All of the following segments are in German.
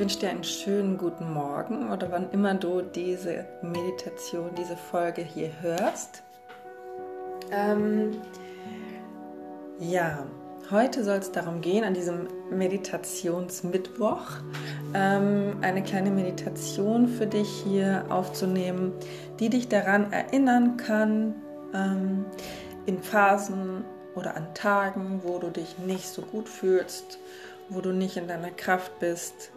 wünsche dir einen schönen guten Morgen oder wann immer du diese Meditation, diese Folge hier hörst. Ähm, ja, heute soll es darum gehen, an diesem Meditationsmittwoch ähm, eine kleine Meditation für dich hier aufzunehmen, die dich daran erinnern kann, ähm, in Phasen oder an Tagen, wo du dich nicht so gut fühlst, wo du nicht in deiner Kraft bist,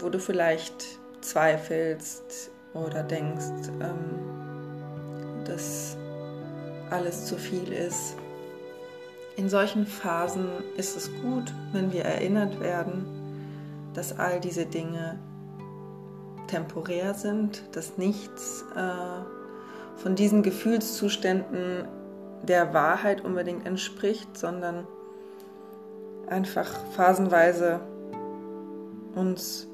wo du vielleicht zweifelst oder denkst, ähm, dass alles zu viel ist. In solchen Phasen ist es gut, wenn wir erinnert werden, dass all diese Dinge temporär sind, dass nichts äh, von diesen Gefühlszuständen der Wahrheit unbedingt entspricht, sondern einfach phasenweise uns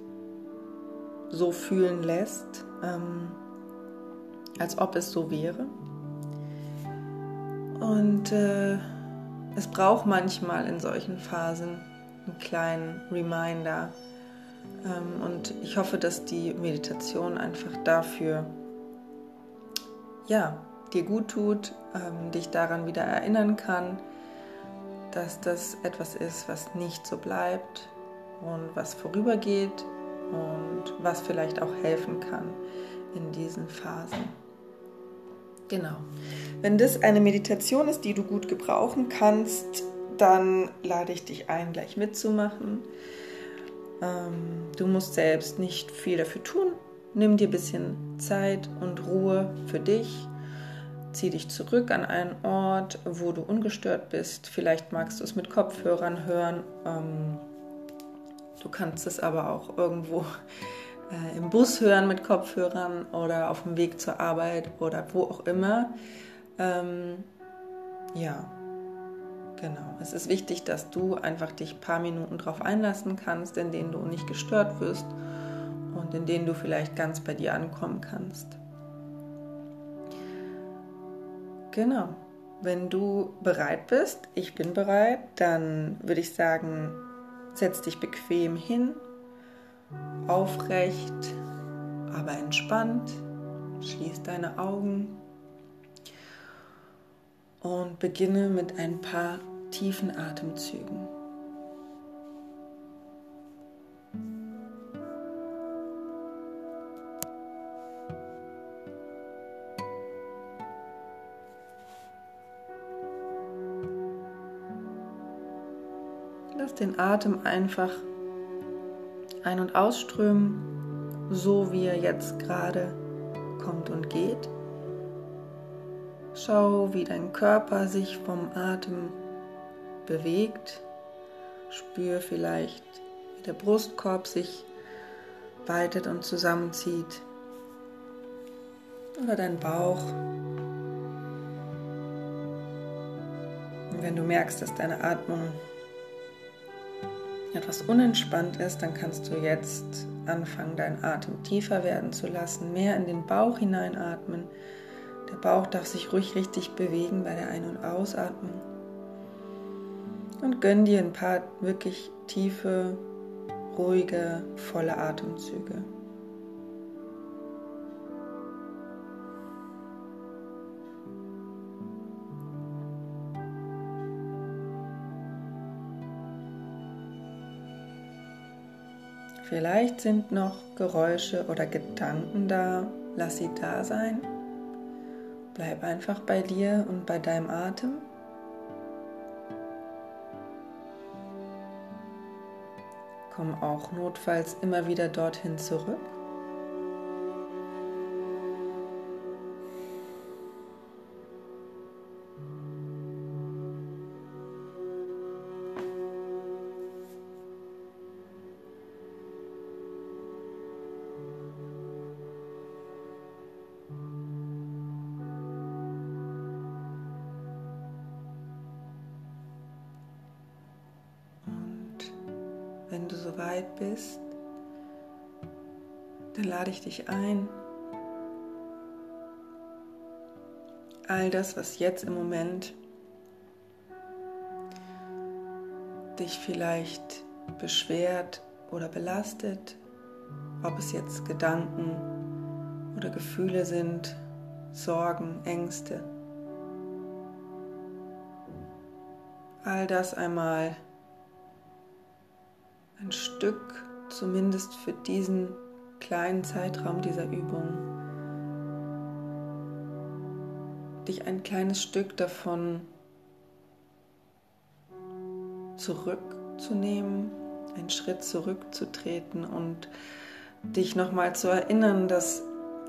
so fühlen lässt, ähm, als ob es so wäre. Und äh, es braucht manchmal in solchen Phasen einen kleinen Reminder. Ähm, und ich hoffe, dass die Meditation einfach dafür, ja, dir gut tut, ähm, dich daran wieder erinnern kann, dass das etwas ist, was nicht so bleibt und was vorübergeht und was vielleicht auch helfen kann in diesen Phasen. Genau. Wenn das eine Meditation ist, die du gut gebrauchen kannst, dann lade ich dich ein, gleich mitzumachen. Ähm, du musst selbst nicht viel dafür tun. Nimm dir ein bisschen Zeit und Ruhe für dich Zieh dich zurück an einen Ort, wo du ungestört bist. Vielleicht magst du es mit Kopfhörern hören. Du kannst es aber auch irgendwo äh, im Bus hören mit Kopfhörern oder auf dem Weg zur Arbeit oder wo auch immer. Ähm, ja, genau. Es ist wichtig, dass du einfach dich ein paar Minuten darauf einlassen kannst, in denen du nicht gestört wirst und in denen du vielleicht ganz bei dir ankommen kannst. Genau. Wenn du bereit bist, ich bin bereit, dann würde ich sagen, setz dich bequem hin, aufrecht, aber entspannt, schließ deine Augen und beginne mit ein paar tiefen Atemzügen. Lass den Atem einfach ein- und ausströmen, so wie er jetzt gerade kommt und geht. Schau, wie dein Körper sich vom Atem bewegt. Spür vielleicht, wie der Brustkorb sich weitet und zusammenzieht. Oder dein Bauch. Und wenn du merkst, dass deine Atmung etwas unentspannt ist, dann kannst du jetzt anfangen, deinen Atem tiefer werden zu lassen, mehr in den Bauch hineinatmen. Der Bauch darf sich ruhig richtig bewegen bei der Ein- und Ausatmung. Und gönn dir ein paar wirklich tiefe, ruhige, volle Atemzüge. Vielleicht sind noch Geräusche oder Gedanken da. Lass sie da sein. Bleib einfach bei dir und bei deinem Atem. Komm auch notfalls immer wieder dorthin zurück. Wenn du soweit bist, dann lade ich dich ein, all das, was jetzt im Moment dich vielleicht beschwert oder belastet, ob es jetzt Gedanken oder Gefühle sind, Sorgen, Ängste. All das einmal ein Stück, zumindest für diesen kleinen Zeitraum dieser Übung, dich ein kleines Stück davon zurückzunehmen, einen Schritt zurückzutreten und dich nochmal zu erinnern, dass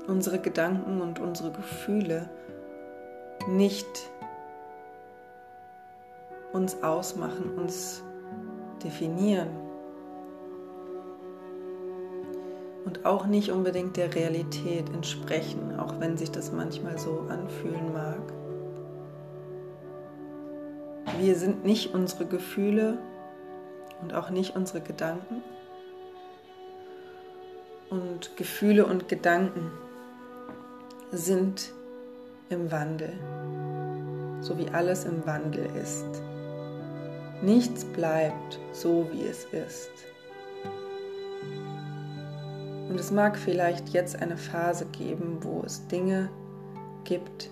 unsere Gedanken und unsere Gefühle nicht uns ausmachen, uns definieren und auch nicht unbedingt der Realität entsprechen, auch wenn sich das manchmal so anfühlen mag. Wir sind nicht unsere Gefühle und auch nicht unsere Gedanken. Und Gefühle und Gedanken sind im Wandel, so wie alles im Wandel ist. Nichts bleibt so, wie es ist. Und es mag vielleicht jetzt eine Phase geben, wo es Dinge gibt,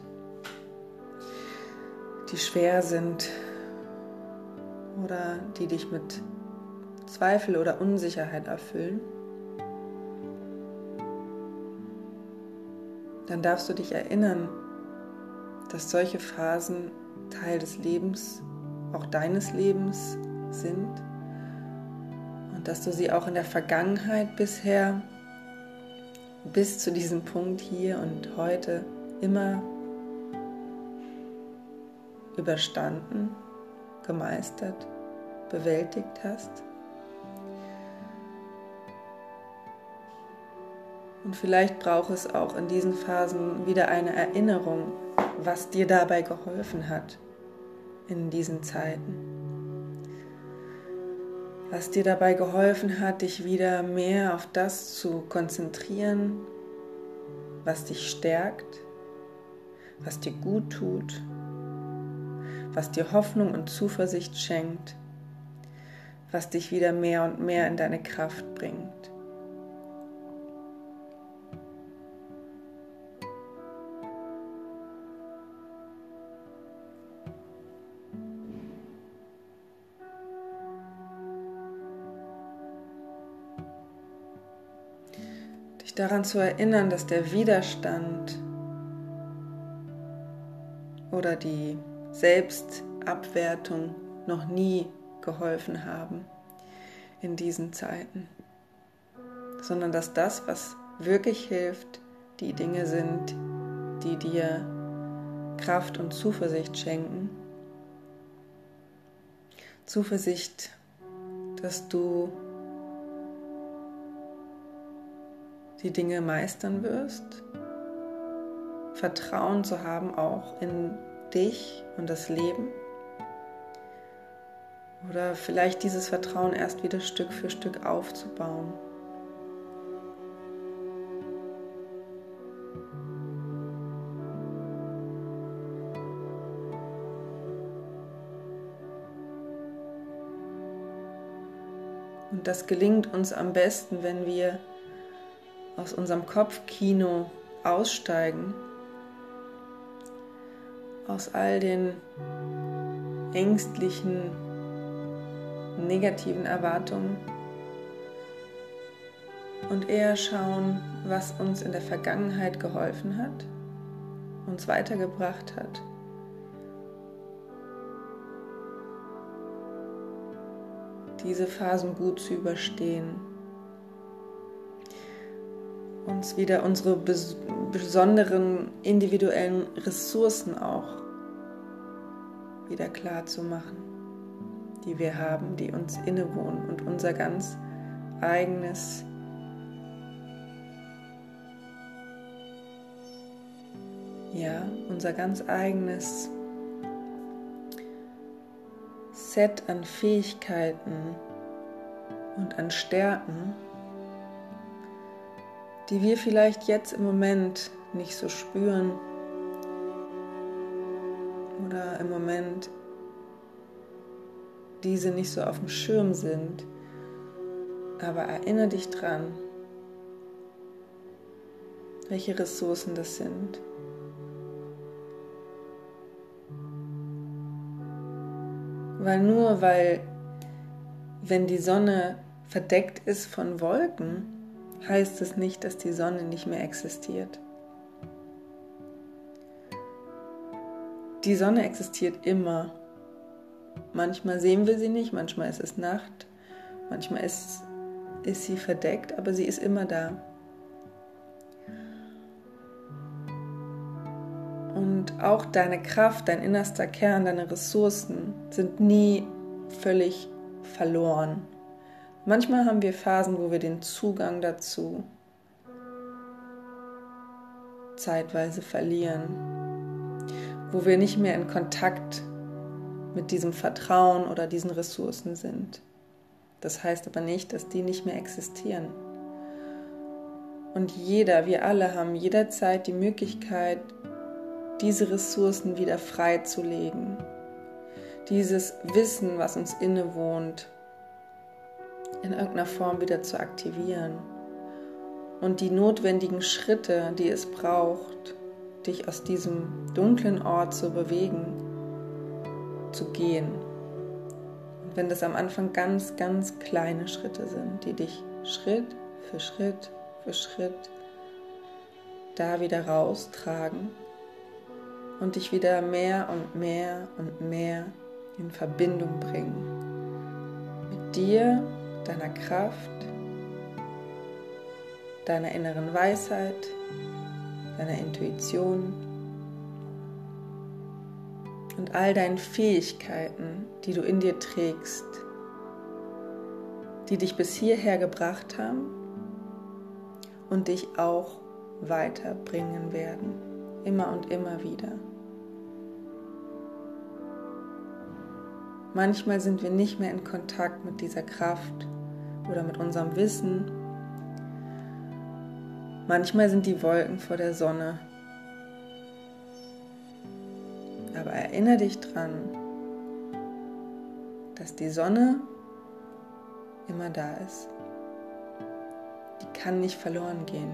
die schwer sind, oder die dich mit Zweifel oder Unsicherheit erfüllen, dann darfst du dich erinnern, dass solche Phasen Teil des Lebens, auch deines Lebens sind und dass du sie auch in der Vergangenheit bisher bis zu diesem Punkt hier und heute immer überstanden gemeistert, bewältigt hast. Und vielleicht braucht es auch in diesen Phasen wieder eine Erinnerung, was dir dabei geholfen hat in diesen Zeiten. Was dir dabei geholfen hat, dich wieder mehr auf das zu konzentrieren, was dich stärkt, was dir gut tut was dir Hoffnung und Zuversicht schenkt, was dich wieder mehr und mehr in deine Kraft bringt. Zu erinnern, dass der Widerstand oder die Selbstabwertung noch nie geholfen haben in diesen Zeiten, sondern dass das, was wirklich hilft, die Dinge sind, die dir Kraft und Zuversicht schenken. Zuversicht, dass du die Dinge meistern wirst. Vertrauen zu haben auch in dich und das Leben? Oder vielleicht dieses Vertrauen erst wieder Stück für Stück aufzubauen. Und das gelingt uns am besten, wenn wir aus unserem Kopfkino aussteigen aus all den ängstlichen, negativen Erwartungen und eher schauen, was uns in der Vergangenheit geholfen hat, uns weitergebracht hat. diese Phasen gut zu überstehen, uns wieder unsere besonderen individuellen Ressourcen auch wieder klar zu machen, die wir haben, die uns innewohnen und unser ganz eigenes ja, unser ganz eigenes Set an Fähigkeiten und an Stärken die wir vielleicht jetzt im Moment nicht so spüren oder im Moment diese nicht so auf dem Schirm sind, Aber erinnere dich dran, welche Ressourcen das sind. Weil nur weil, wenn die Sonne verdeckt ist von Wolken, heißt es nicht, dass die Sonne nicht mehr existiert. Die Sonne existiert immer. Manchmal sehen wir sie nicht, manchmal ist es Nacht, manchmal ist, ist sie verdeckt, aber sie ist immer da. Und auch deine Kraft, dein innerster Kern, deine Ressourcen sind nie völlig verloren. Manchmal haben wir Phasen, wo wir den Zugang dazu zeitweise verlieren, wo wir nicht mehr in Kontakt mit diesem Vertrauen oder diesen Ressourcen sind. Das heißt aber nicht, dass die nicht mehr existieren. Und jeder, wir alle haben jederzeit die Möglichkeit, diese Ressourcen wieder freizulegen. Dieses Wissen, was uns innewohnt, in irgendeiner Form wieder zu aktivieren. Und die notwendigen Schritte, die es braucht, dich aus diesem dunklen Ort zu bewegen, zu gehen. Und wenn das am Anfang ganz, ganz kleine Schritte sind, die dich Schritt für Schritt für Schritt da wieder raustragen und dich wieder mehr und mehr und mehr in Verbindung bringen. Mit dir, deiner Kraft, deiner inneren Weisheit, deiner Intuition und all deinen Fähigkeiten, die du in dir trägst, die dich bis hierher gebracht haben und dich auch weiterbringen werden, immer und immer wieder. Manchmal sind wir nicht mehr in Kontakt mit dieser Kraft oder mit unserem Wissen. Manchmal sind die Wolken vor der Sonne. Aber erinnere dich dran, dass die Sonne immer da ist. Die kann nicht verloren gehen.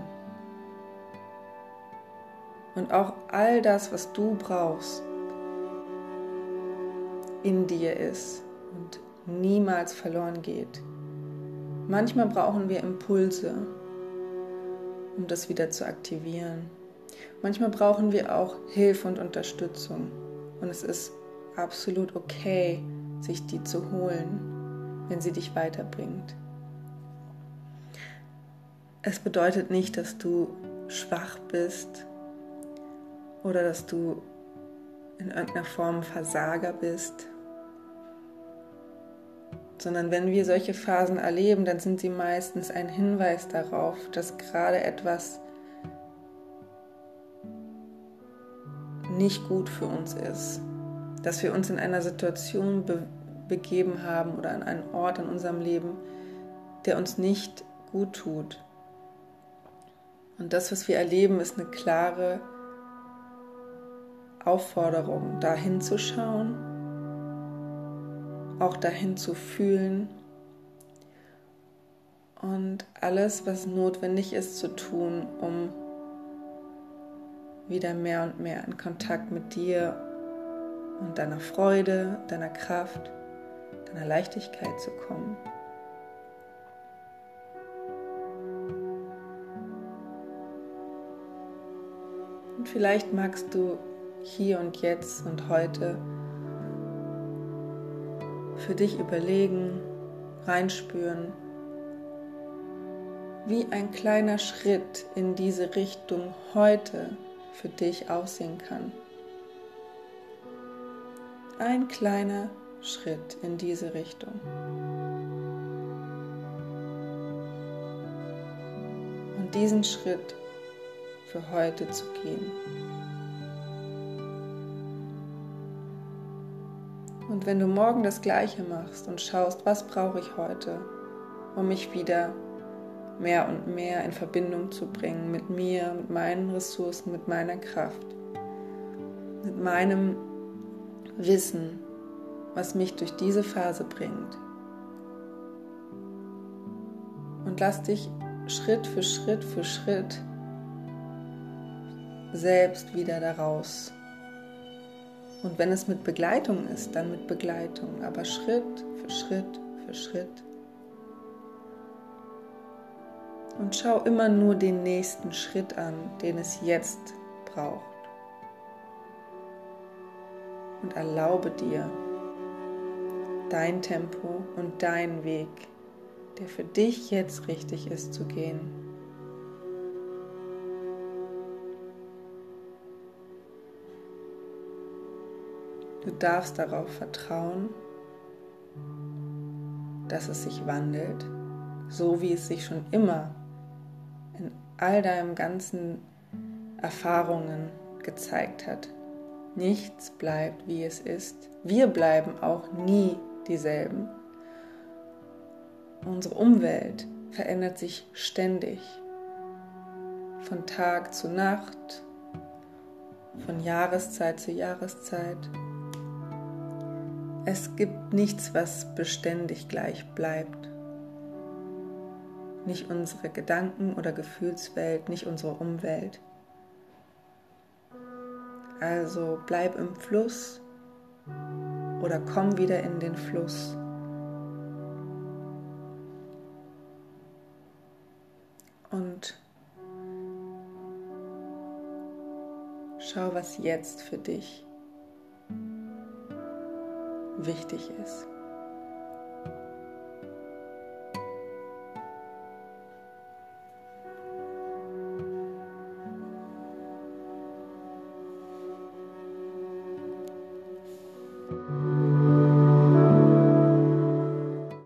Und auch all das, was du brauchst, in dir ist und niemals verloren geht. Manchmal brauchen wir Impulse, um das wieder zu aktivieren. Manchmal brauchen wir auch Hilfe und Unterstützung. Und es ist absolut okay, sich die zu holen, wenn sie dich weiterbringt. Es bedeutet nicht, dass du schwach bist oder dass du in irgendeiner Form Versager bist, sondern wenn wir solche Phasen erleben, dann sind sie meistens ein Hinweis darauf, dass gerade etwas nicht gut für uns ist, dass wir uns in einer Situation be begeben haben oder an einen Ort in unserem Leben, der uns nicht gut tut. Und das, was wir erleben, ist eine klare Aufforderung, da hinzuschauen, auch dahin zu fühlen und alles, was notwendig ist zu tun, um wieder mehr und mehr in Kontakt mit dir und deiner Freude, deiner Kraft, deiner Leichtigkeit zu kommen. Und vielleicht magst du hier und jetzt und heute für dich überlegen, reinspüren, wie ein kleiner Schritt in diese Richtung heute für dich aussehen kann. Ein kleiner Schritt in diese Richtung. Und diesen Schritt für heute zu gehen. Und wenn du morgen das gleiche machst und schaust, was brauche ich heute, um mich wieder mehr und mehr in Verbindung zu bringen mit mir, mit meinen Ressourcen, mit meiner Kraft, mit meinem Wissen, was mich durch diese Phase bringt. Und lass dich Schritt für Schritt für Schritt selbst wieder daraus. Und wenn es mit Begleitung ist, dann mit Begleitung, aber Schritt für Schritt für Schritt. Und schau immer nur den nächsten Schritt an, den es jetzt braucht. Und erlaube dir dein Tempo und deinen Weg, der für dich jetzt richtig ist, zu gehen. Du darfst darauf vertrauen, dass es sich wandelt, so wie es sich schon immer in all deinen ganzen Erfahrungen gezeigt hat. Nichts bleibt, wie es ist. Wir bleiben auch nie dieselben. Unsere Umwelt verändert sich ständig, von Tag zu Nacht, von Jahreszeit zu Jahreszeit. Es gibt nichts, was beständig gleich bleibt. Nicht unsere Gedanken- oder Gefühlswelt, nicht unsere Umwelt. Also bleib im Fluss oder komm wieder in den Fluss. Und schau, was jetzt für dich wichtig ist.